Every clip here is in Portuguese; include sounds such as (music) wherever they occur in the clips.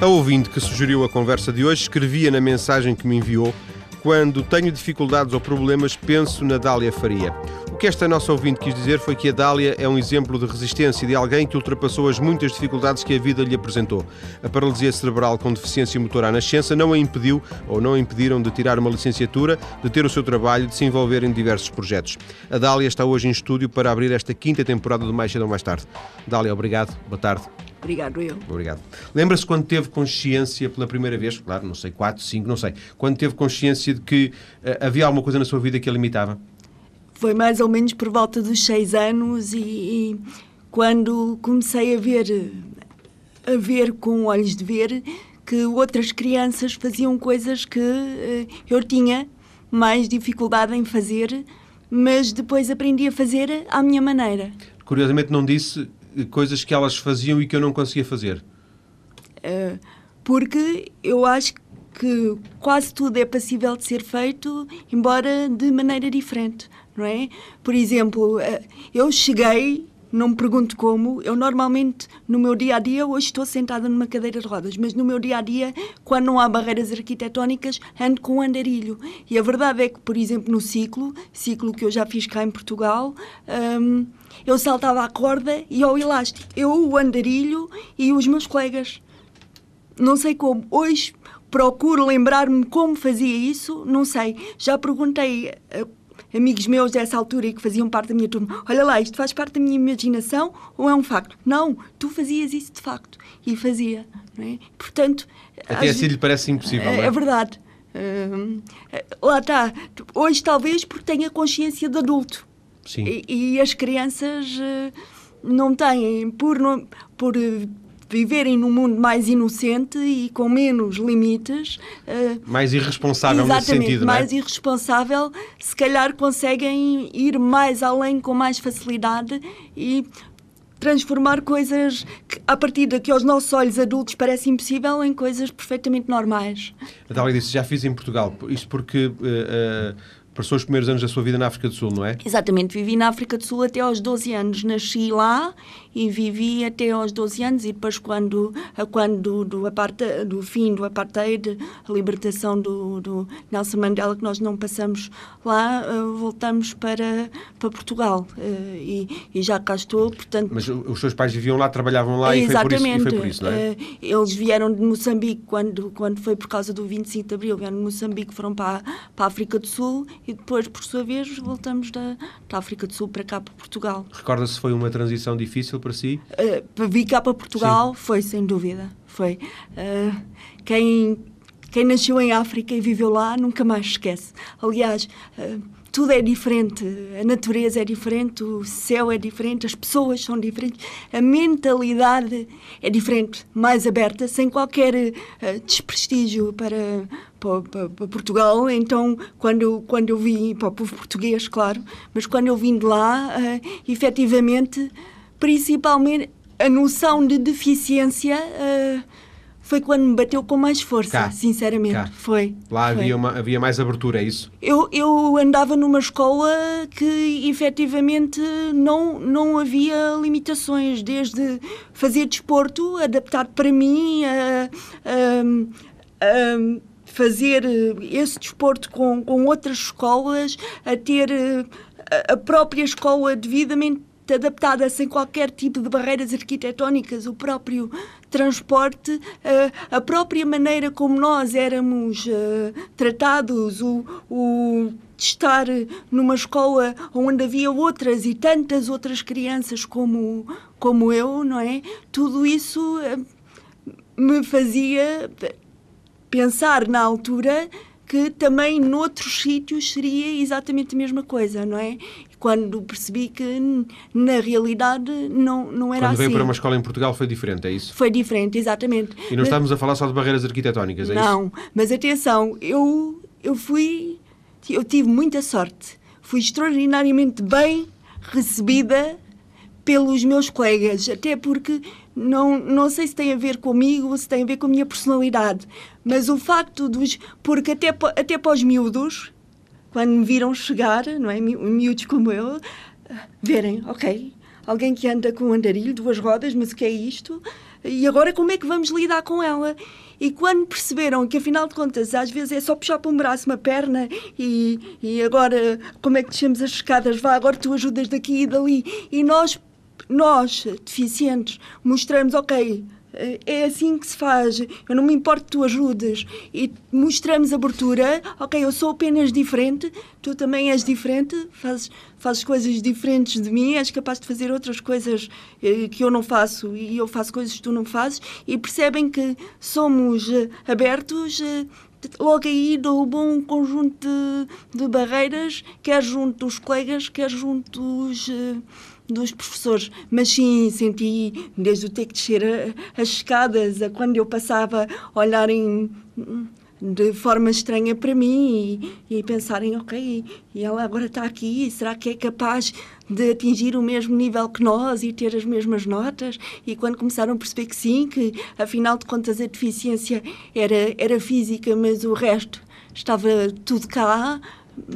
A ouvinte que sugeriu a conversa de hoje escrevia na mensagem que me enviou quando tenho dificuldades ou problemas, penso na Dália Faria. O que esta nossa ouvinte quis dizer foi que a Dália é um exemplo de resistência de alguém que ultrapassou as muitas dificuldades que a vida lhe apresentou. A paralisia cerebral com deficiência motora à nascença não a impediu ou não a impediram de tirar uma licenciatura, de ter o seu trabalho, de se envolver em diversos projetos. A Dália está hoje em estúdio para abrir esta quinta temporada do Mais Cedo ou Mais Tarde. Dália, obrigado. Boa tarde. Obrigado, eu. Obrigado. Lembra-se quando teve consciência pela primeira vez, claro, não sei, 4, 5, não sei, quando teve consciência de que uh, havia alguma coisa na sua vida que a limitava? Foi mais ou menos por volta dos 6 anos e, e, quando comecei a ver, a ver com olhos de ver que outras crianças faziam coisas que uh, eu tinha mais dificuldade em fazer, mas depois aprendi a fazer à minha maneira. Curiosamente não disse coisas que elas faziam e que eu não conseguia fazer? Uh, porque eu acho que quase tudo é passível de ser feito, embora de maneira diferente, não é? Por exemplo, uh, eu cheguei não me pergunto como. Eu normalmente, no meu dia a dia, hoje estou sentada numa cadeira de rodas, mas no meu dia a dia, quando não há barreiras arquitetónicas, ando com um andarilho. E a verdade é que, por exemplo, no ciclo, ciclo que eu já fiz cá em Portugal, um, eu saltava a corda e ao elástico. Eu, o andarilho e os meus colegas. Não sei como. Hoje procuro lembrar-me como fazia isso, não sei. Já perguntei amigos meus dessa altura e que faziam parte da minha turma, olha lá, isto faz parte da minha imaginação ou é um facto? Não, tu fazias isso de facto. E fazia. É? Portanto... Até assim lhe parece impossível, é, é? é verdade. Uh, lá está. Hoje talvez porque tenha consciência de adulto. Sim. E, e as crianças uh, não têm, por, não, por viverem num mundo mais inocente e com menos limites. Uh, mais irresponsável nesse sentido, mais não é? irresponsável, se calhar conseguem ir mais além com mais facilidade e transformar coisas que, a partir de que aos nossos olhos adultos parece impossível em coisas perfeitamente normais. A disse, já fiz em Portugal, isto porque uh, uh, passou os primeiros anos da sua vida na África do Sul, não é? Exatamente, vivi na África do Sul até aos 12 anos. Nasci lá e vivi até aos 12 anos e depois quando, quando do, do fim do apartheid, a libertação do, do, Nelson Mandela, que nós não passamos lá, eh, voltamos para, para Portugal uh, e, e, já cá estou, portanto... Mas os seus pais viviam lá, trabalhavam lá e foi por isso, foi por isso não é? Uh, eles vieram de Moçambique quando, quando foi por causa do 25 de Abril, vieram de Moçambique, foram para, para a África do Sul e depois, por sua vez, voltamos da, da África do Sul para cá, para Portugal. Recorda-se se foi uma transição difícil para si? Uh, vir cá para Portugal Sim. foi, sem dúvida. Foi. Uh, quem, quem nasceu em África e viveu lá nunca mais esquece. Aliás, uh, tudo é diferente, a natureza é diferente, o céu é diferente, as pessoas são diferentes, a mentalidade é diferente, mais aberta, sem qualquer uh, desprestígio para, para, para, para, Portugal. Então, quando quando eu vim, para o povo português, claro, mas quando eu vim de lá, uh, efetivamente, principalmente a noção de deficiência. Uh, foi quando me bateu com mais força, Cá. sinceramente. Cá. Foi. Lá foi. Havia, uma, havia mais abertura, é isso? Eu, eu andava numa escola que efetivamente não, não havia limitações, desde fazer desporto, adaptado para mim, a, a, a fazer esse desporto com, com outras escolas, a ter a própria escola devidamente adaptada sem qualquer tipo de barreiras arquitetónicas, o próprio transporte, eh, a própria maneira como nós éramos eh, tratados, o, o de estar numa escola onde havia outras e tantas outras crianças como, como eu, não é? Tudo isso eh, me fazia pensar na altura que também noutros sítios seria exatamente a mesma coisa, não é? Quando percebi que na realidade não, não era Quando assim. Quando veio para uma escola em Portugal foi diferente, é isso? Foi diferente, exatamente. E não estamos a falar só de barreiras arquitetónicas, é não, isso? Não, mas atenção, eu, eu fui, eu tive muita sorte. Fui extraordinariamente bem recebida pelos meus colegas, até porque não, não sei se tem a ver comigo ou se tem a ver com a minha personalidade, mas o facto dos. Porque até, até para os miúdos, quando me viram chegar, não é? Miúdos como eu, verem, ok, alguém que anda com um andarilho, duas rodas, mas o que é isto? e agora como é que vamos lidar com ela? E quando perceberam que, afinal de contas, às vezes é só puxar para um braço, uma perna e, e agora como é que descemos as escadas? Vá, agora tu ajudas daqui e dali. E nós, nós, deficientes, mostramos, ok, é assim que se faz, eu não me importo que tu ajudes. E mostramos abertura, ok, eu sou apenas diferente, tu também és diferente, fazes, fazes coisas diferentes de mim, és capaz de fazer outras coisas eh, que eu não faço. E eu faço coisas que tu não fazes. E percebem que somos eh, abertos. Eh, logo aí dou um conjunto de, de barreiras, quer junto dos colegas, quer junto dos dos professores, mas sim senti desde o ter que descer a, as escadas a quando eu passava olharem de forma estranha para mim e, e pensarem, ok, e ela agora está aqui, será que é capaz de atingir o mesmo nível que nós e ter as mesmas notas? E quando começaram a perceber que sim, que afinal de contas a deficiência era, era física, mas o resto estava tudo cá,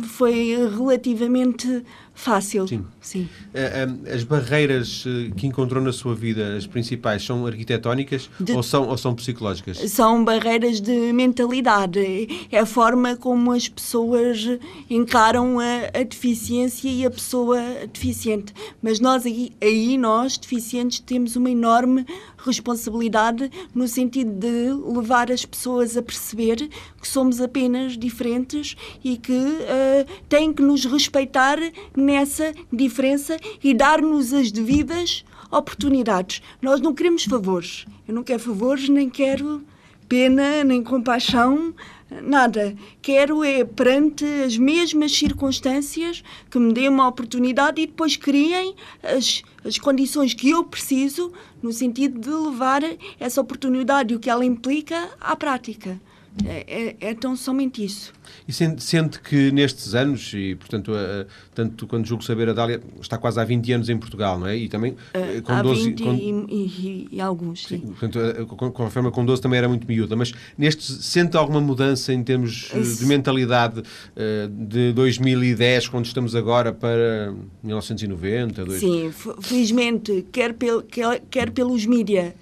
foi relativamente fácil. Sim. Sim. Eh, eh, as barreiras eh, que encontrou na sua vida, as principais, são arquitetónicas de... ou, são, ou são psicológicas? São barreiras de mentalidade. É a forma como as pessoas encaram a, a deficiência e a pessoa deficiente. Mas nós aí, aí, nós, deficientes, temos uma enorme responsabilidade no sentido de levar as pessoas a perceber que somos apenas diferentes e que uh, têm que nos respeitar nessa diferença e dar-nos as devidas oportunidades. Nós não queremos favores. Eu não quero favores, nem quero pena, nem compaixão, nada. Quero é, perante as mesmas circunstâncias, que me dêem uma oportunidade e depois criem as, as condições que eu preciso, no sentido de levar essa oportunidade e o que ela implica à prática. É, é, é, tão somente isso. E sente, sente, que nestes anos, e portanto, tanto quando julgo saber, a Dália está quase há 20 anos em Portugal, não é? E também uh, com há 12. 20 com, e, e, e, alguns, sim. sim. Portanto, uh, com, a forma com 12 também era muito miúda, mas neste, sente alguma mudança em termos de mentalidade de 2010, quando estamos agora, para 1990? Dois... Sim, felizmente, quer, pel, quer, quer pelos mídia,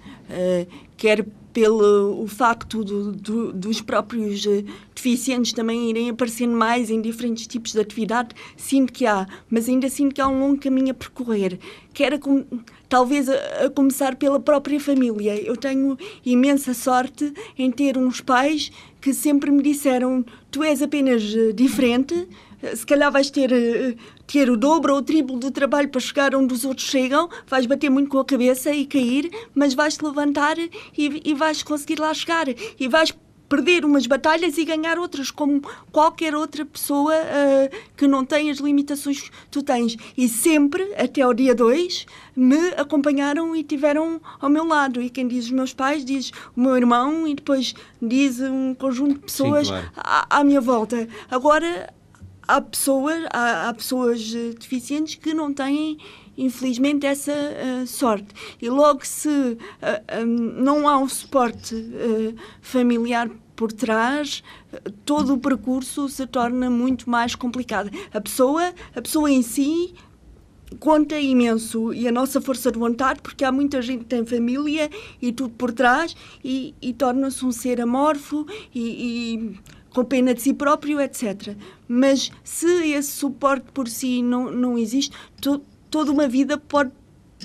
quer pelo o facto do, do, dos próprios uh, deficientes também irem aparecendo mais em diferentes tipos de atividade, sinto que há, mas ainda sinto que há um longo caminho a percorrer. Quero com, talvez a, a, começar pela própria família. Eu tenho imensa sorte em ter uns pais que sempre me disseram: tu és apenas uh, diferente se calhar vais ter, eh, ter o dobro ou o triplo de trabalho para chegar onde os outros chegam, vais bater muito com a cabeça e cair, mas vais-te levantar e, e vais conseguir lá chegar. E vais perder umas batalhas e ganhar outras, como qualquer outra pessoa uh, que não tem as limitações que tu tens. E sempre, até ao dia 2, me acompanharam e tiveram ao meu lado. E quem diz os meus pais, diz o meu irmão e depois diz um conjunto de pessoas Sim, claro. à, à minha volta. Agora, há pessoas, há, há pessoas eh, deficientes que não têm infelizmente essa uh, sorte. E logo se uh, um, não há um suporte uh, familiar por trás todo o percurso se torna muito mais complicado. A pessoa a pessoa em si conta imenso e a nossa força de vontade, porque há muita gente que tem família e tudo por trás e, e torna-se um ser amorfo e, e com pena de si próprio, etc. Mas se esse suporte por si não, não existe, to, toda uma vida pode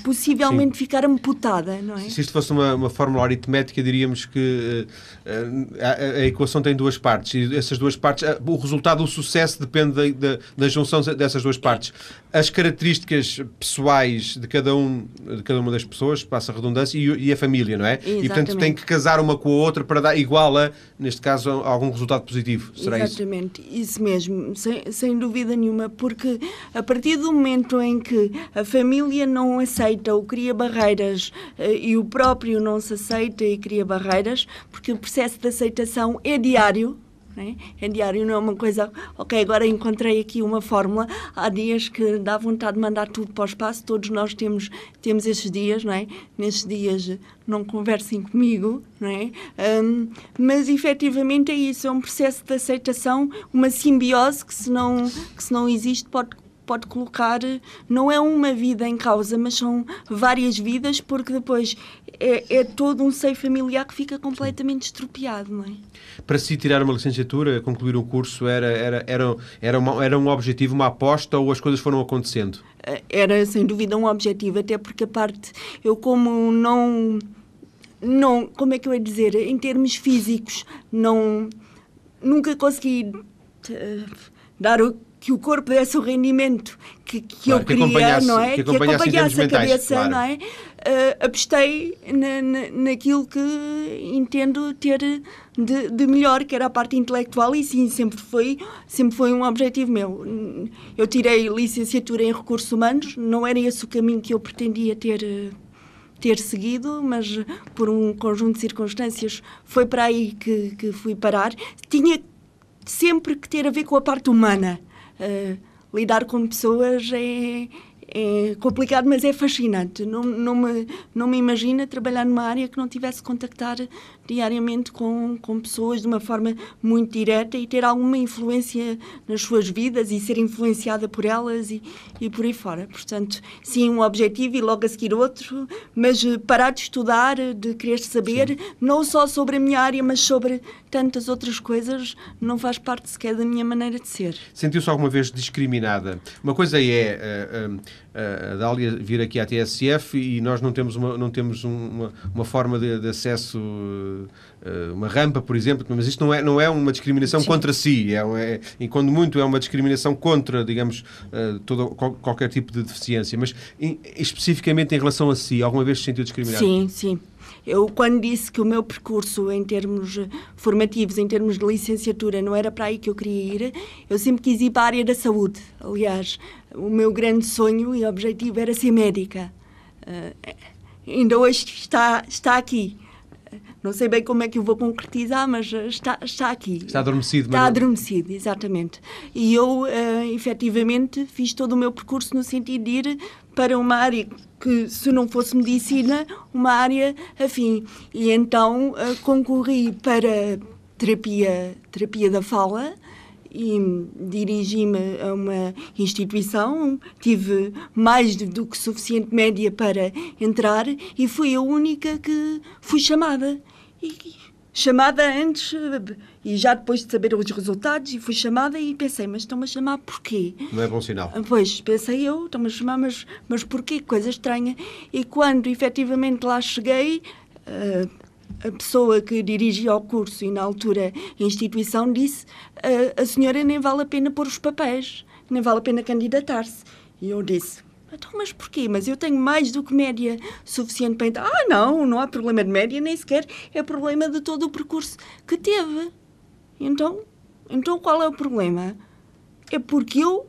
possivelmente Sim. ficar amputada, não é? Se isto fosse uma, uma fórmula aritmética, diríamos que uh, a, a, equação tem duas partes e essas duas partes, uh, o resultado do sucesso depende da, da, da, junção dessas duas partes. As características pessoais de cada, um, de cada uma das pessoas, passa a redundância, e, e a família, não é? Exatamente. E portanto tem que casar uma com a outra para dar igual a, neste caso, a algum resultado positivo. Será Exatamente, isso, isso mesmo, sem, sem dúvida nenhuma, porque a partir do momento em que a família não aceita aceita ou cria barreiras eh, e o próprio não se aceita e cria barreiras, porque o processo de aceitação é diário, é? é diário, não é uma coisa, ok, agora encontrei aqui uma fórmula. Há dias que dá vontade de mandar tudo para o espaço, todos nós temos, temos esses dias, não é? Nesses dias não conversem comigo, não é? Um, mas efetivamente é isso, é um processo de aceitação, uma simbiose que se não, que se não existe pode pode colocar, não é uma vida em causa, mas são várias vidas, porque depois é, é todo um seio familiar que fica completamente estropiado, não é? Para si tirar uma licenciatura, concluir um curso, era, era, era, era, uma, era um objetivo, uma aposta ou as coisas foram acontecendo? Era sem dúvida um objetivo, até porque a parte, eu como não, não, como é que eu ia dizer, em termos físicos, não, nunca consegui uh, dar o que o corpo desse o rendimento que, que claro, eu queria, que não é? Que acompanhasse, que acompanhasse a cabeça, claro. não é? Uh, apostei na, na, naquilo que entendo ter de, de, melhor, que era a parte intelectual, e sim, sempre foi, sempre foi um objetivo meu. Eu tirei licenciatura em recursos humanos, não era esse o caminho que eu pretendia ter ter seguido, mas por um conjunto de circunstâncias foi para aí que, que fui parar. Tinha sempre que ter a ver com a parte humana. Uh, lidar com pessoas é, é complicado, mas é fascinante. Não, não, me, não me imagina trabalhar numa área que não tivesse contactar diariamente com, com pessoas de uma forma muito direta e ter alguma influência nas suas vidas e ser influenciada por elas e, e por aí fora. Portanto, sim, um objetivo e logo a seguir outro, mas eh, parar de estudar, de querer saber, sim. não só sobre a minha área, mas sobre tantas outras coisas, não faz parte sequer da minha maneira de ser. Sentiu-se alguma vez discriminada? Uma coisa é. Uh, uh, a Dália vir aqui à TSF e nós não temos uma, não temos uma, uma forma de, de acesso, uh, uma rampa, por exemplo, mas isto não é, não é uma discriminação Sim. contra si, é, é, e quando muito é uma discriminação contra, digamos, todo, qualquer tipo de deficiência. Mas em, especificamente em relação a si, alguma vez se sentiu discriminado? Sim, sim. Eu, quando disse que o meu percurso em termos formativos, em termos de licenciatura, não era para aí que eu queria ir, eu sempre quis ir para a área da saúde. Aliás, o meu grande sonho e objetivo era ser médica. Uh, ainda hoje está, está aqui. Não sei bem como é que eu vou concretizar, mas está, está aqui. Está adormecido. Está adormecido, exatamente. E eu, uh, efetivamente, fiz todo o meu percurso no sentido de ir para uma área que, se não fosse medicina, uma área afim. E então uh, concorri para terapia, terapia da fala, e dirigi-me a uma instituição, tive mais do que suficiente média para entrar e fui a única que fui chamada. E, chamada antes e já depois de saber os resultados e fui chamada e pensei, mas estão-me a chamar porquê? Não é bom sinal. Pois, pensei eu, estão-me a chamar, mas, mas porquê? Coisa estranha. E quando efetivamente lá cheguei, uh, a pessoa que dirigia o curso e na altura a instituição disse a, a senhora nem vale a pena pôr os papéis, nem vale a pena candidatar-se. E eu disse, então, mas porquê? Mas eu tenho mais do que média suficiente para entrar. Ah, não, não há problema de média, nem sequer é problema de todo o percurso que teve. Então, então qual é o problema? É porque eu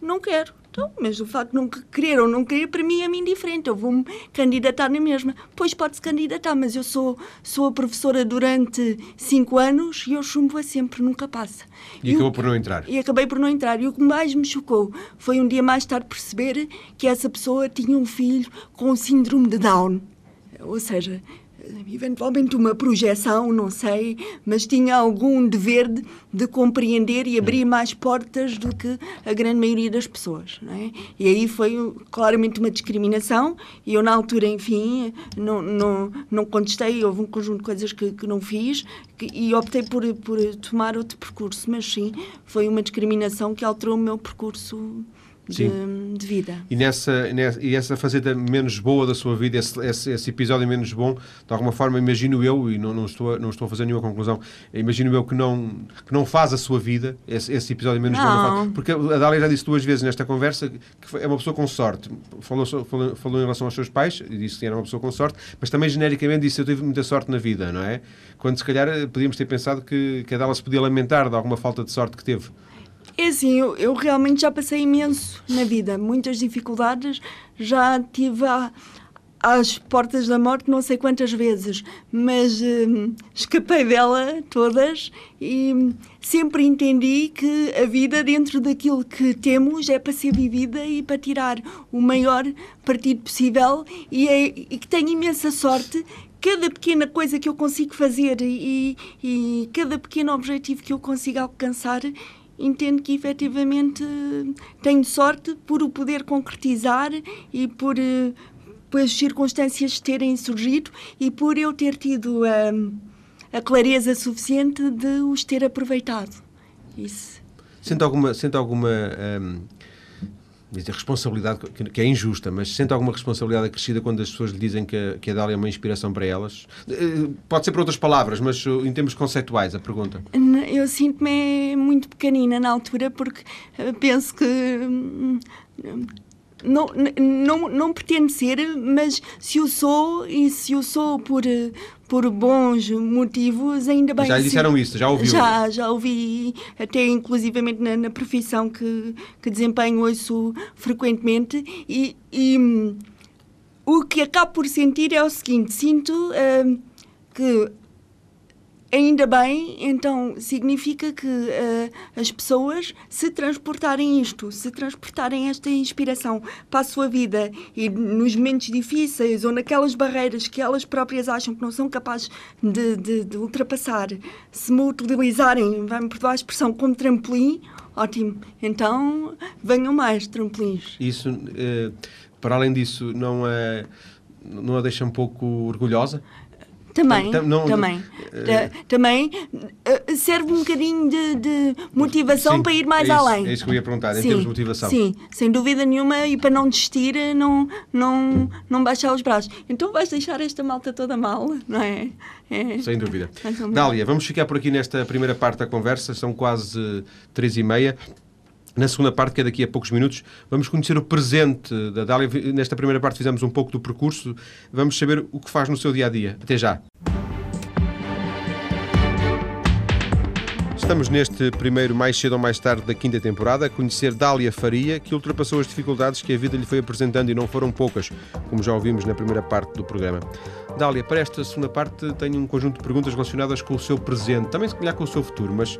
não quero. Então, mas o facto de não querer ou não querer, para mim é-me indiferente. Eu vou-me candidatar na mesma. Pois pode-se candidatar, mas eu sou, sou a professora durante cinco anos e eu chumbo-a sempre, nunca passa. E, e acabou o, por não entrar? E acabei por não entrar. E o que mais me chocou foi um dia mais tarde perceber que essa pessoa tinha um filho com síndrome de Down. Ou seja, eventualmente uma projeção, não sei, mas tinha algum dever de, de, compreender e abrir mais portas do que a grande maioria das pessoas, não é? E aí foi claramente uma discriminação e eu na altura, enfim, não, não, não contestei, houve um conjunto de coisas que, que não fiz que, e optei por, por tomar outro percurso, mas sim, foi uma discriminação que alterou o meu percurso de, de, vida. E, nessa, nessa, e essa faceta menos boa da sua vida, esse, esse, esse, episódio menos bom, de alguma forma, imagino eu, e não, não, estou, a, não estou a fazer nenhuma conclusão, imagino eu que não, que não faz a sua vida, esse, esse episódio menos não. bom. Porque a Dália já disse duas vezes nesta conversa que é uma pessoa com sorte. Falou, falou, falou em relação aos seus pais, e disse que era uma pessoa com sorte, mas também genericamente disse eu tive muita sorte na vida, não é? Quando se calhar podíamos ter pensado que, que a Dália se podia lamentar de alguma falta de sorte que teve. É assim, eu, eu, realmente já passei imenso na vida, muitas dificuldades, já tive a, às portas da morte não sei quantas vezes, mas hum, escapei dela todas e sempre entendi que a vida dentro daquilo que temos é para ser vivida e para tirar o maior partido possível e, é, e que tenho imensa sorte. Cada pequena coisa que eu consigo fazer e, e, cada pequeno objetivo que eu consigo alcançar entendo que efetivamente tenho sorte por o poder concretizar e por, por as circunstâncias terem surgido e por eu ter tido a, a clareza suficiente de os ter aproveitado. Isso. Sente alguma, sente alguma hum, dizer, responsabilidade, que é injusta, mas sente alguma responsabilidade acrescida quando as pessoas lhe dizem que a, que a Dália é uma inspiração para elas? Eh, pode ser por outras palavras, mas uh, em termos conceituais, a pergunta. Eu sinto-me muito pequenina na altura porque uh, penso que hum, não, não, não pretendo ser, mas se o sou e se o sou por, por bons motivos, ainda bem. Já lhe disseram isso, já ouviu? Já, já ouvi, até inclusivamente na, na profissão que, que desempenho ouço frequentemente e, e hum, o que acabo por sentir é o seguinte, sinto uh, que Ainda bem, então significa que uh, as pessoas se transportarem isto, se transportarem esta inspiração para a sua vida e nos momentos difíceis ou naquelas barreiras que elas próprias acham que não são capazes de, de, de ultrapassar, se me utilizarem, vai-me perdoar a expressão, como trampolim, ótimo. Então venham mais trampolins. Isso, uh, para além disso, não a, não a deixa um pouco orgulhosa? Também, não, também. Uh, também uh, serve um bocadinho de, de motivação sim, para ir mais é isso, além. É isso que eu ia perguntar, em sim, termos de motivação. Sim, sem dúvida nenhuma, e para não desistir, não, não, não baixar os braços. Então vais deixar esta malta toda mal, não é? é. Sem dúvida. Dália, vamos ficar por aqui nesta primeira parte da conversa, são quase três e meia. Na segunda parte, que é daqui a poucos minutos, vamos conhecer o presente da Dália. Nesta primeira parte fizemos um pouco do percurso. Vamos saber o que faz no seu dia a dia. Até já. Estamos neste primeiro mais cedo ou mais tarde da quinta temporada a conhecer Dália Faria, que ultrapassou as dificuldades que a vida lhe foi apresentando e não foram poucas, como já ouvimos na primeira parte do programa. Dália, para esta segunda parte tenho um conjunto de perguntas relacionadas com o seu presente, também se calhar com o seu futuro, mas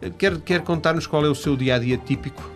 eh, quer, quer contar-nos qual é o seu dia-a-dia -dia típico?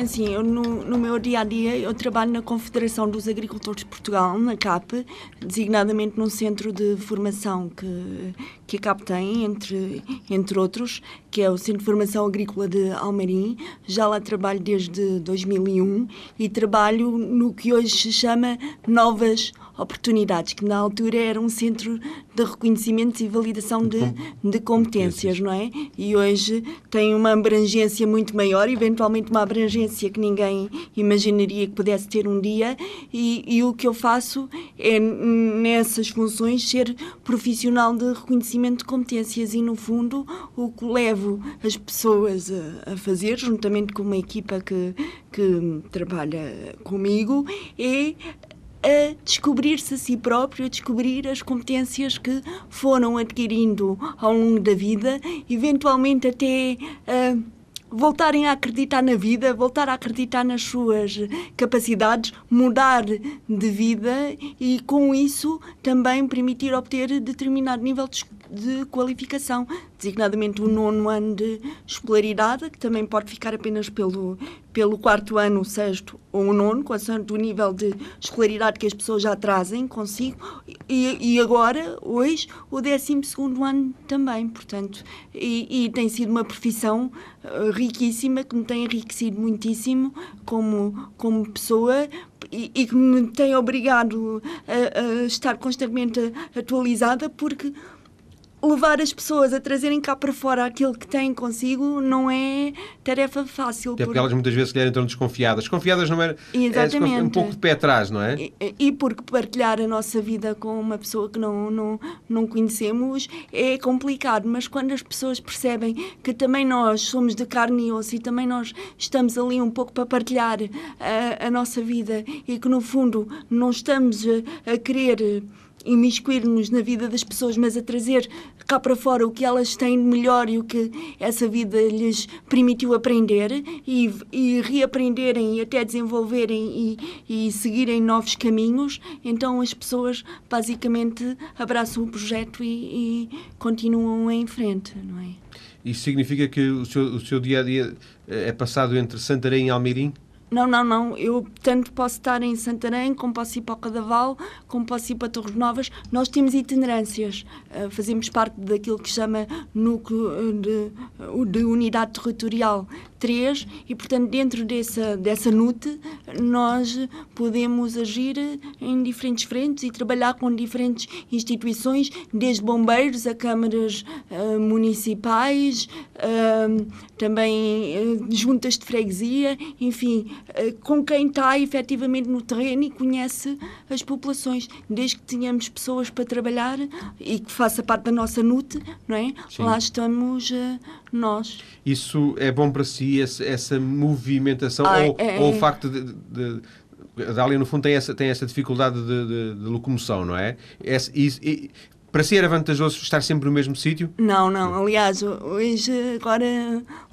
Assim, eu no, no, meu dia a dia eu trabalho na Confederação dos Agricultores de Portugal, na CAP, designadamente num centro de formação que, que a CAP tem, entre, entre outros, que é o Centro de Formação Agrícola de Almarim. Já lá trabalho desde 2001 e trabalho no que hoje se chama Novas oportunidades, que na altura era um centro de reconhecimento e validação de, de competências, não é? E hoje tem uma abrangência muito maior, eventualmente uma abrangência que ninguém imaginaria que pudesse ter um dia, e, e o que eu faço é, nessas funções, ser profissional de reconhecimento de competências e, no fundo, o que levo as pessoas a, a fazer, juntamente com uma equipa que, que trabalha comigo, é a descobrir-se a si próprio, a descobrir as competências que foram adquirindo ao longo da vida, eventualmente até a voltarem a acreditar na vida, voltar a acreditar nas suas capacidades, mudar de vida e com isso também permitir obter determinado nível de de qualificação, designadamente o nono ano de escolaridade, que também pode ficar apenas pelo, pelo quarto ano, o sexto ou o nono, consoante o nível de escolaridade que as pessoas já trazem consigo, e, e agora, hoje, o décimo segundo ano também, portanto, e, e tem sido uma profissão uh, riquíssima, que me tem enriquecido muitíssimo como, como pessoa, e, e, que me tem obrigado a, a estar constantemente atualizada, porque levar as pessoas a trazerem cá para fora aquilo que têm consigo não é tarefa fácil. Até porque elas muitas vezes se entram desconfiadas. Desconfiadas não é, Exatamente. é um pouco de pé atrás, não é? E, e, porque partilhar a nossa vida com uma pessoa que não, não, não conhecemos é complicado, mas quando as pessoas percebem que também nós somos de carne e osso e também nós estamos ali um pouco para partilhar a, a nossa vida e que no fundo não estamos a, a querer imiscuir-nos na vida das pessoas, mas a trazer cá para fora o que elas têm de melhor e o que essa vida lhes permitiu aprender e, e reaprenderem e até desenvolverem e, e, seguirem novos caminhos, então as pessoas basicamente abraçam o projeto e, e continuam em frente, não é? Isso significa que o seu, o seu dia a dia eh, é passado entre Santarém e Almeirim? Não, não, não. Eu tanto posso estar em Santarém, como posso ir para o Cadaval, como posso ir para Torres Novas. Nós temos itinerâncias. Uh, fazemos parte daquilo que chama núcleo de, de unidade territorial 3 e, portanto, dentro dessa, dessa NUT, nós podemos agir em diferentes frentes e trabalhar com diferentes instituições, desde bombeiros a câmaras uh, municipais, uh, também uh, juntas de freguesia, enfim, com quem está efetivamente no terreno e conhece as populações. Desde que tenhamos pessoas para trabalhar e que faça parte da nossa NUT, não é? Lá estamos nós. Isso é bom para si, essa, essa movimentação, Ai, ou, é, ou, o facto de, de, de a Dália, no fundo, tem essa, tem essa dificuldade de, de, de locomoção, não é? Esse, e, para si era vantajoso estar sempre no mesmo sítio? Não, não. Aliás, hoje, agora,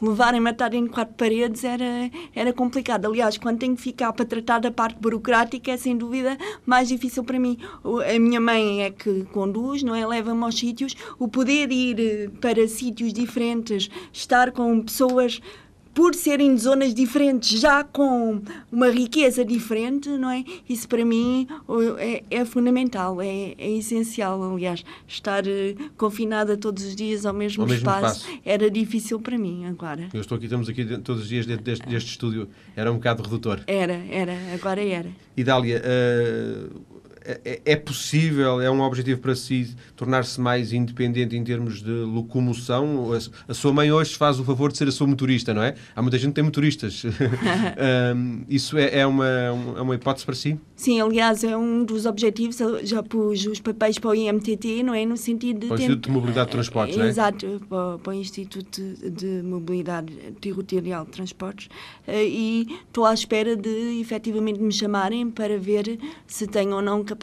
levarem-me a estar em quatro paredes era, era complicado. Aliás, quando tenho que ficar para tratar da parte burocrática, é sem dúvida mais difícil para mim. A minha mãe é que conduz, não é? Leva-me aos sítios. O poder ir para sítios diferentes, estar com pessoas por serem de zonas diferentes, já com uma riqueza diferente, não é? Isso para mim é, é fundamental, é, é, essencial. Aliás, estar eh, confinada todos os dias ao mesmo, ao espaço, mesmo espaço, era difícil para mim agora. Eu estou aqui, estamos aqui todos os dias dentro deste, deste estúdio, era um bocado redutor. Era, era, agora era. E Dália, uh é, é possível, é um objetivo para si tornar-se mais independente em termos de locomoção? A, a, sua mãe hoje faz o favor de ser a sua motorista, não é? Há muita gente que tem motoristas. (laughs) um, isso é, é, uma, é uma hipótese para si? Sim, aliás, é um dos objetivos. Já pus os papéis para o IMTT, não é? No sentido de. Para o Instituto de Mobilidade de Transportes, não é? Exato, para, para o Instituto de Mobilidade Territorial de Transportes. Eh, e estou à espera de efetivamente me chamarem para ver se tenho ou não capacidade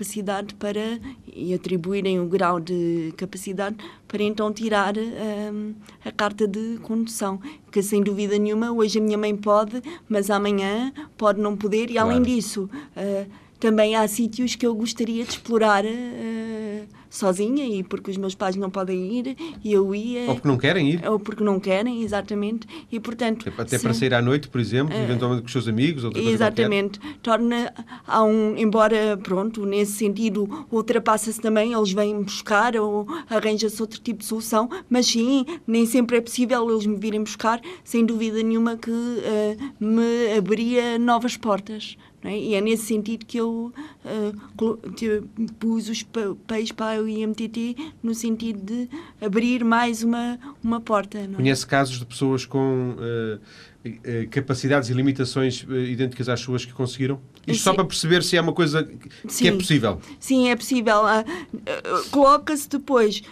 para, e atribuírem o grau de capacidade para então tirar um, a carta de condução, que sem dúvida nenhuma hoje a minha mãe pode, mas amanhã pode não poder, e claro. além disso. Uh, também há sítios que eu gostaria de explorar uh, sozinha e porque os meus pais não podem ir e eu ia. Ou porque não querem ir. Ou porque não querem, exatamente. E portanto. Até sim, para sair à noite, por exemplo, uh, eventualmente com os seus amigos. Outra exatamente. Torna a um. Embora, pronto, nesse sentido, ultrapassa-se também, eles vêm buscar ou arranja-se outro tipo de solução, mas sim, nem sempre é possível eles me virem buscar, sem dúvida nenhuma que uh, me abriria novas portas. É? E é nesse sentido que eu uh, pus os papéis para o IMTT, no sentido de abrir mais uma, uma porta. É? Conhece casos de pessoas com uh, eh, capacidades e limitações eh, idênticas às suas que conseguiram? Isto Sim. só para perceber se é uma coisa que Sim. é possível. Sim, é possível. Uh, uh, Coloca-se depois,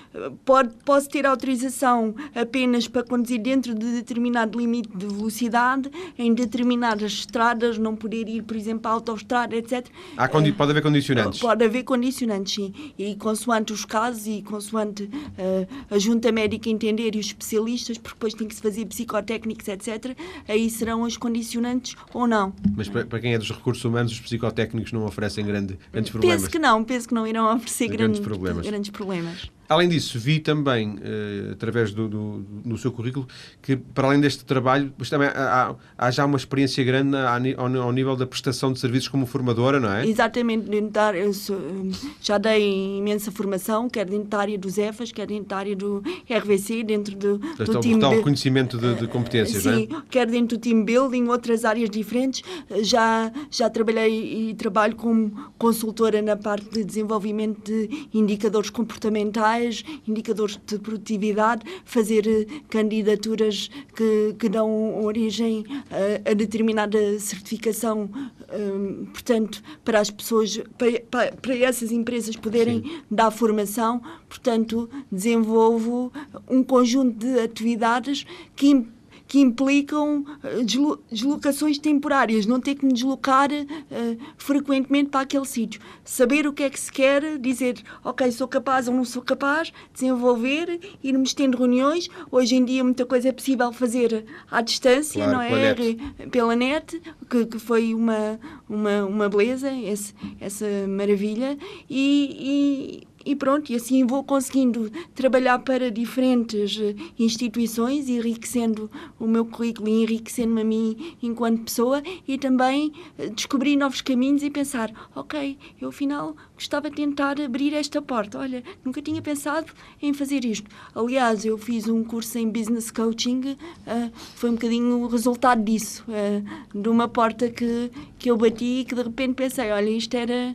pode, posso ter autorização apenas para conduzir dentro de determinado limite de velocidade, em determinadas estradas, não poder ir, por exemplo, à autoestrada, etc. Há uh, pode haver condicionantes? Pode haver condicionantes, sim. E consoante os casos e consoante a junta médica entender e os especialistas, porque depois tem que se fazer psicotécnicos, etc., aí serão as condicionantes ou não. Mas para, para quem é dos recursos humanos, os psicotécnicos não oferecem grande, grandes problemas? Penso que não, penso que não irão oferecer grandes, grandes problemas. Grandes problemas. Além disso, vi também, uh, através do, do, do, seu currículo, que para além deste trabalho, também há, há, já uma experiência grande ao, ao, nível da prestação de serviços como formadora, não é? Exatamente. Dentro eu sou, já dei imensa formação, quer dentro da área dos EFAS, quer dentro da área do RVC, dentro do, do então, time... Tal reconhecimento de, de competências, sim, não é? Quer dentro do team building, outras áreas diferentes. Já, já trabalhei e trabalho como consultora na parte de desenvolvimento de indicadores comportamentais indicadores de produtividade, fazer eh, candidaturas que, que dão origem a, a determinada certificação, um, portanto, para as pessoas, para, para essas empresas poderem Sim. dar formação, portanto, desenvolvo um conjunto de atividades que que implicam eh, deslocações temporárias, não ter que me deslocar uh, frequentemente para aquele sítio. Saber o que é que se quer, dizer, ok, sou capaz ou não sou capaz, desenvolver, ir-me tendo reuniões. Hoje em dia muita coisa é possível fazer à distância, claro, não é? Net. Pela net, que, que foi uma, uma, uma beleza, esse, essa maravilha. e, e e pronto, e assim vou conseguindo trabalhar para diferentes eh, instituições, enriquecendo o meu currículo e enriquecendo-me a mim enquanto pessoa e também eh, descobrir novos caminhos e pensar, ok, eu afinal gostava de tentar abrir esta porta. Olha, nunca tinha pensado em fazer isto. Aliás, eu fiz um curso em Business Coaching, uh, foi um bocadinho o resultado disso, uh, de uma porta que, que eu bati e que de repente pensei, olha, isto era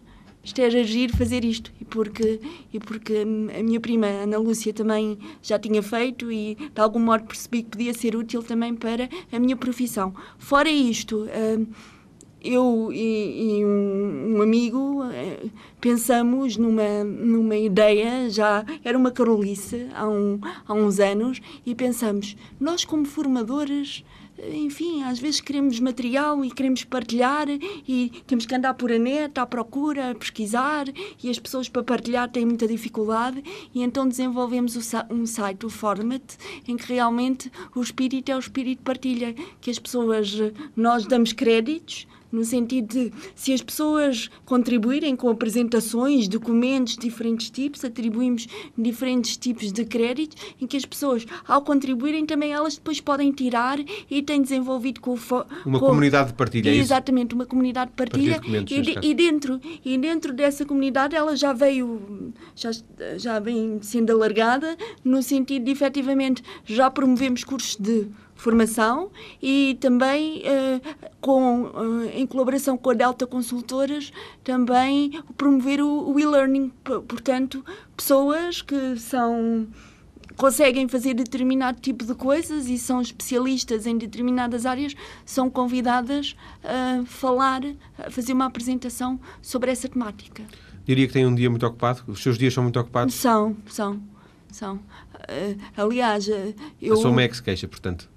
isto era agir fazer isto. E porque, e porque a minha prima, Ana Lúcia, também já tinha feito e de algum modo percebi que podia ser útil também para a minha profissão. Fora isto, hum, eu e, um amigo eh, pensamos numa, numa ideia, já era uma carolice há, um, há uns anos, e pensamos, nós como formadores enfim, às vezes queremos material e queremos partilhar e temos que andar por a net à procura, a pesquisar e as pessoas para partilhar têm muita dificuldade e então desenvolvemos um site, o Format, em que realmente o espírito é o espírito de partilha, que as pessoas, nós damos créditos, no sentido de se as pessoas contribuírem com apresentações, documentos de diferentes tipos, atribuímos diferentes tipos de créditos, em que as pessoas, ao contribuírem, também elas depois podem tirar e têm desenvolvido com uma com, comunidade de partilha. É exatamente, uma comunidade de partilha. De e, e, dentro e dentro dessa comunidade ela já veio já já vem sendo alargada no sentido de efetivamente já promovemos cursos de formação e também uh, com, uh, em colaboração com a Delta Consultoras também promover o, o e-learning, portanto pessoas que são conseguem fazer determinado tipo de coisas e são especialistas em determinadas áreas são convidadas a falar, a fazer uma apresentação sobre essa temática. Diria que tem um dia muito ocupado? Os seus dias são muito ocupados? São, são, são. Uh, aliás, eu... A sua mãe é que se queixa, portanto.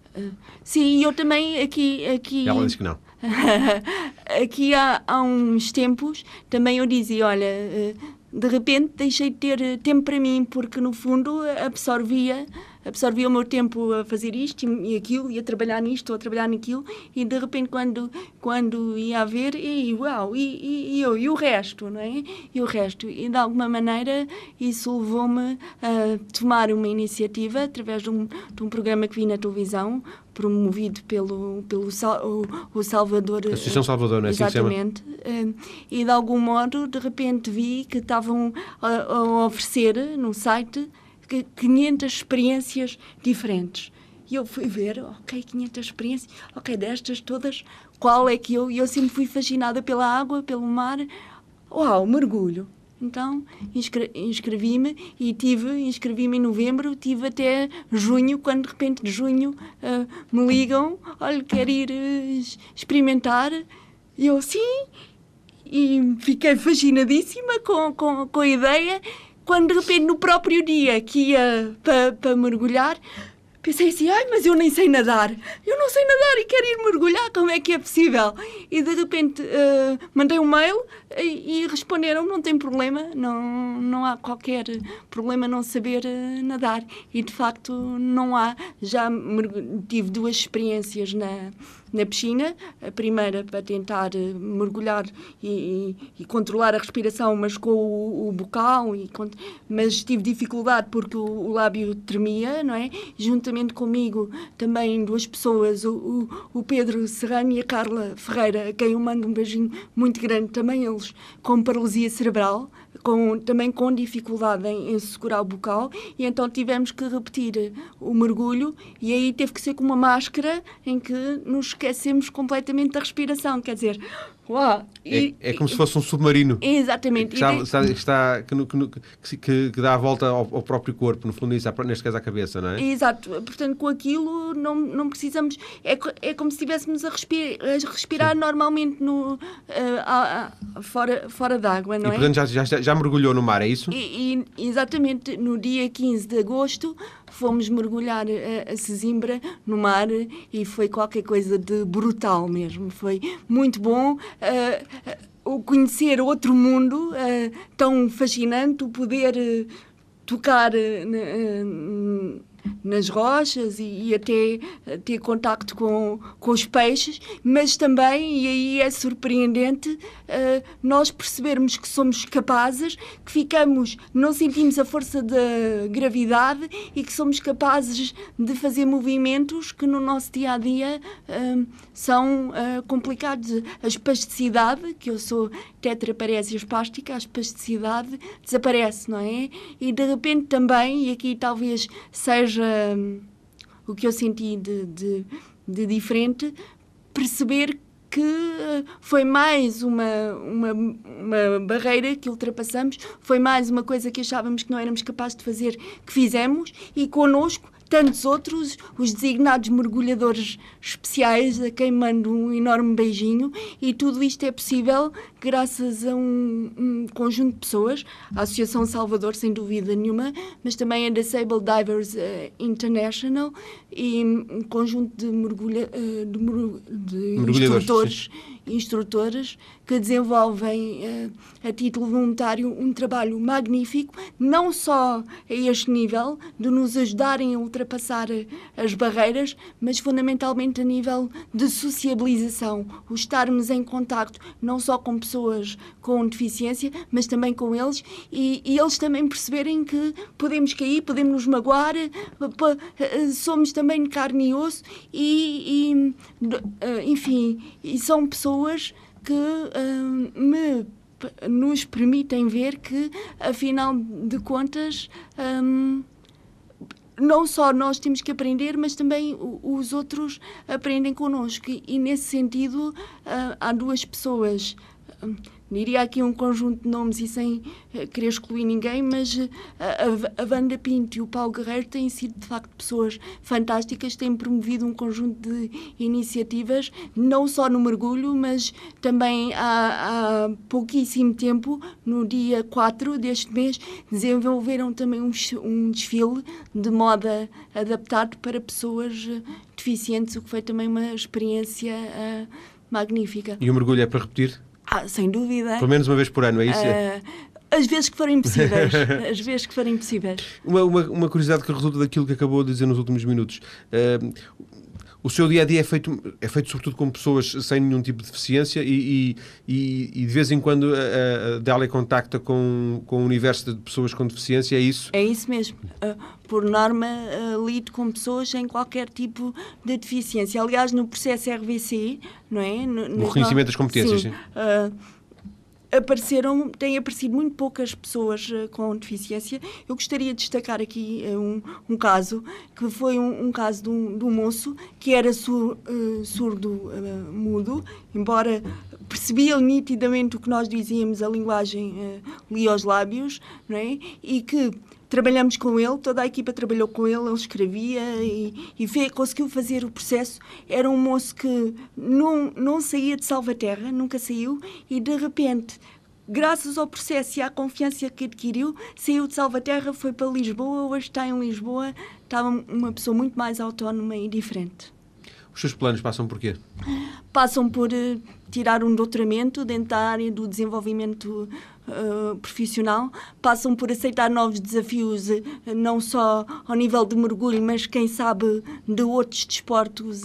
Sim, eu também aqui. aqui Ela disse que não. (laughs) aqui há, há uns tempos também eu dizia: olha, eh, de repente deixei de ter tempo para mim, porque no fundo absorvia absorvia o meu tempo a fazer isto e aquilo, e a trabalhar nisto ou a trabalhar naquilo, e de repente quando, quando ia a ver, e uau, e, e, eu, e o resto, não é? E o resto. E de alguma maneira isso levou-me a tomar uma iniciativa através de um, de um programa que vi na televisão, promovido pelo, pelo o, o Salvador. A Associação Salvador, não é? Assim Exatamente. Assim e de algum modo, de repente, vi que estavam a, a oferecer no site 500 experiências diferentes. E eu fui ver, ok, 500 experiências, ok, destas todas, qual é que eu. E eu sempre fui fascinada pela água, pelo mar. Uau, mergulho. Então inscrevi-me e tive, inscrevi-me em novembro, tive até junho, quando de repente de junho uh, me ligam, olha, quer ir uh, experimentar. E eu, sim, e fiquei fascinadíssima com, com, com a ideia quando de repente no próprio dia que ia para pa mergulhar, pensei assim, ai, mas eu nem sei nadar. Eu não sei nadar e quero ir mergulhar, como é que é possível? E de repente uh, mandei um mail e, responderam, não tem problema, não, não há qualquer problema não saber uh, nadar. E de facto não há. Já tive duas experiências na na piscina, a primeira para tentar eh, mergulhar e, e, e controlar a respiração, mas com o, o bocal, e, mas tive dificuldade porque o, o, lábio tremia, não é? Juntamente comigo também duas pessoas, o, o, Pedro Serrano e a Carla Ferreira, a quem eu mando um beijinho muito grande, também eles com paralisia cerebral, com, também com dificuldade em, em, segurar o bocal, e então tivemos que repetir o mergulho, e aí teve que ser com uma máscara em que nos esquecemos completamente da respiração, quer dizer, Uau, e, é, é, como e, se fosse um submarino. Exatamente. Que, está, que, que, que, dá a volta ao, ao, próprio corpo, no fundo, isso, neste caso à cabeça, não é? Exato. Portanto, com aquilo não, não precisamos. É, é como se estivéssemos a, respir, a respirar Sim. normalmente no, uh, a, a, fora, fora d'água, não e, é? portanto, já, já, já mergulhou no mar, é isso? E, e, exatamente. No dia 15 de agosto fomos mergulhar a, a Sesimbra no mar e foi qualquer coisa de brutal mesmo. Foi muito bom. Uh, o conhecer outro mundo uh, tão fascinante, o poder uh, tocar nas rochas e, e, até ter contacto com, com os peixes, mas também, e aí é surpreendente, uh, nós percebermos que somos capazes, que ficamos, não sentimos a força da gravidade e que somos capazes de fazer movimentos que no nosso dia a dia uh, são uh, complicados. A espasticidade, que eu sou tetraparésia espástica, a espasticidade desaparece, não é? E de repente também, e aqui talvez seja hum, o que eu senti de, de, de diferente, perceber que eh, foi mais uma, uma, uma, barreira que ultrapassamos, foi mais uma coisa que achávamos que não éramos capazes de fazer, que fizemos, e connosco tantos outros, os designados mergulhadores especiais, a quem mando um enorme beijinho, e tudo isto é possível graças a um, um conjunto de pessoas, a Associação Salvador, sem dúvida nenhuma, mas também a Disabled Divers uh, International e um conjunto de, mergulha, uh, de, de instrutores. Sim instrutores que desenvolvem uh, a título voluntário um trabalho magnífico, não só a este nível de nos ajudarem a ultrapassar eh, as barreiras, mas fundamentalmente a nível de sociabilização, o estarmos em contacto não só com pessoas com deficiência, mas também com eles e, e eles também perceberem que podemos cair, podemos nos magoar, uh, somos também carne e osso e, e enfim, e são pessoas pessoas que uh, me nos permitem ver que, afinal de contas, um, não só nós temos que aprender, mas também os outros aprendem connosco. E, nesse sentido, uh, há duas pessoas. Diria aqui um conjunto de nomes e sem uh, querer excluir ninguém, mas uh, a, a Wanda Pinto e o Paulo Guerreiro têm sido de facto pessoas fantásticas, têm promovido um conjunto de iniciativas, não só no mergulho, mas também há, há pouquíssimo tempo, no dia 4 deste mês, desenvolveram também um, um desfile de moda adaptado para pessoas eh, deficientes, o que foi também uma experiência uh, magnífica. E o mergulho é para repetir? Ah, sem dúvida. Pelo menos uma vez por ano, é isso? Uh, as vezes que forem possíveis. (laughs) as vezes que forem possíveis. Uma, uma, uma, curiosidade que resulta daquilo que acabou de dizer nos últimos minutos. Uh, o seu dia a dia é feito, é feito sobretudo com pessoas sem nenhum tipo de deficiência e, e, e de vez em quando a, a Dália contacta com, com o universo de pessoas com deficiência, é isso? É isso mesmo. Uh, por norma, uh, lido com pessoas sem qualquer tipo de deficiência. Aliás, no processo RVC, não é? No, no reconhecimento das competências, sim. sim. Uh, apareceram, têm aparecido muito poucas pessoas uh, com deficiência. Eu gostaria de destacar aqui uh, um, um, caso, que foi um, um caso de um, de um, moço que era sur, uh, surdo mudo, embora percebia nitidamente o que nós dizíamos, a linguagem lia aos lábios, não é? E que trabalhamos com ele, toda a equipa trabalhou com ele, ele escrevia e, e fez, conseguiu fazer o processo. Era um moço que não, não saía de Salvaterra, nunca saiu, e de repente graças ao processo e à confiança que adquiriu, saiu de Salvaterra, foi para Lisboa, hoje está em Lisboa, estava uma pessoa muito mais autónoma e diferente. Os seus planos passam por quê? Passam por uh, tirar um doutoramento dentro da área do desenvolvimento uh, profissional, passam por aceitar novos desafios, uh, não só ao nível de mergulho, mas quem sabe de outros desportos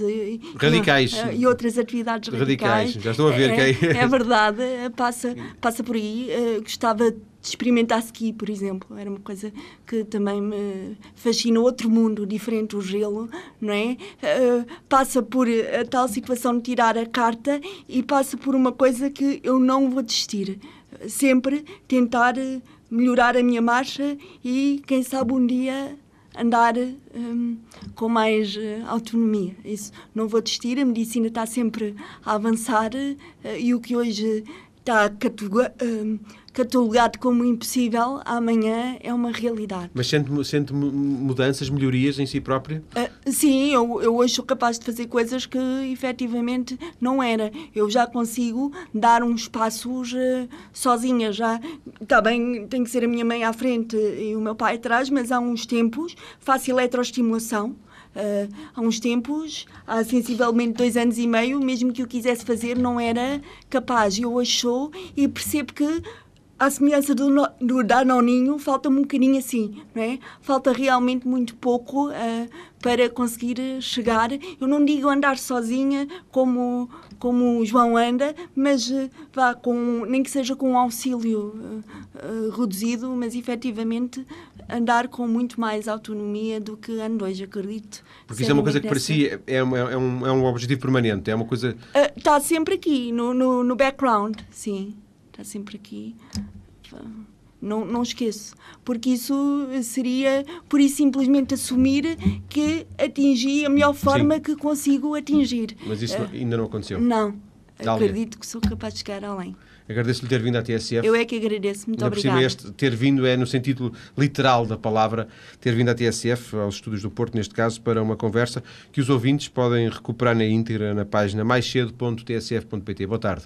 radicais e outras atividades radicais. radicais. Já estou a ver é, que é. é verdade, passa, passa por aí. gostava de experimentar ski, por exemplo. Era uma coisa que também me fascina. Outro mundo diferente, o gelo, não é? Uh, passa por a tal situação de tirar a carta e passa por uma coisa que eu não vou desistir. Sempre tentar melhorar a minha marcha e, quem sabe, um dia andar um, com mais uh, autonomia. Isso não vou desistir. A medicina está sempre a avançar uh, e o que hoje está hum, catalogado como impossível, amanhã é uma realidade. Mas sente, sente mudanças, melhorias em si própria? Uh, sim, eu, eu hoje sou capaz de fazer coisas que efetivamente não era. Eu já consigo dar uns passos uh, sozinha. Já, está bem, tem que ser a minha mãe à frente e o meu pai atrás, mas há uns tempos faço eletroestimulação Uh, há uns tempos, há sensivelmente dois anos e meio, mesmo que eu quisesse fazer, não era capaz. Eu hoje sou e percebo que à semelhança do, do Danoninho, falta-me um bocadinho assim, não é? Falta realmente muito pouco uh, para conseguir chegar. Eu não digo andar sozinha como, como o João anda, mas uh, vá com, nem que seja com um auxílio uh, reduzido, mas efetivamente andar com muito mais autonomia do que ando hoje, acredito. Porque isso é uma coisa que para si é, é, um, é um objetivo permanente, é uma coisa... Está sempre aqui, no, no, no background, sim está sempre aqui. Não, não esqueço, porque isso seria, por isso simplesmente assumir que atingi a melhor forma Sim. que consigo atingir. Mas isso uh, ainda não aconteceu? Não, acredito que sou capaz de chegar além. Agradeço-lhe ter vindo à TSF. Eu é que agradeço, muito obrigada. Este ter vindo é no sentido literal da palavra, ter vindo à TSF, aos Estudos do Porto, neste caso, para uma conversa que os ouvintes podem recuperar na íntegra na página maiscedo.tsf.pt. Boa tarde.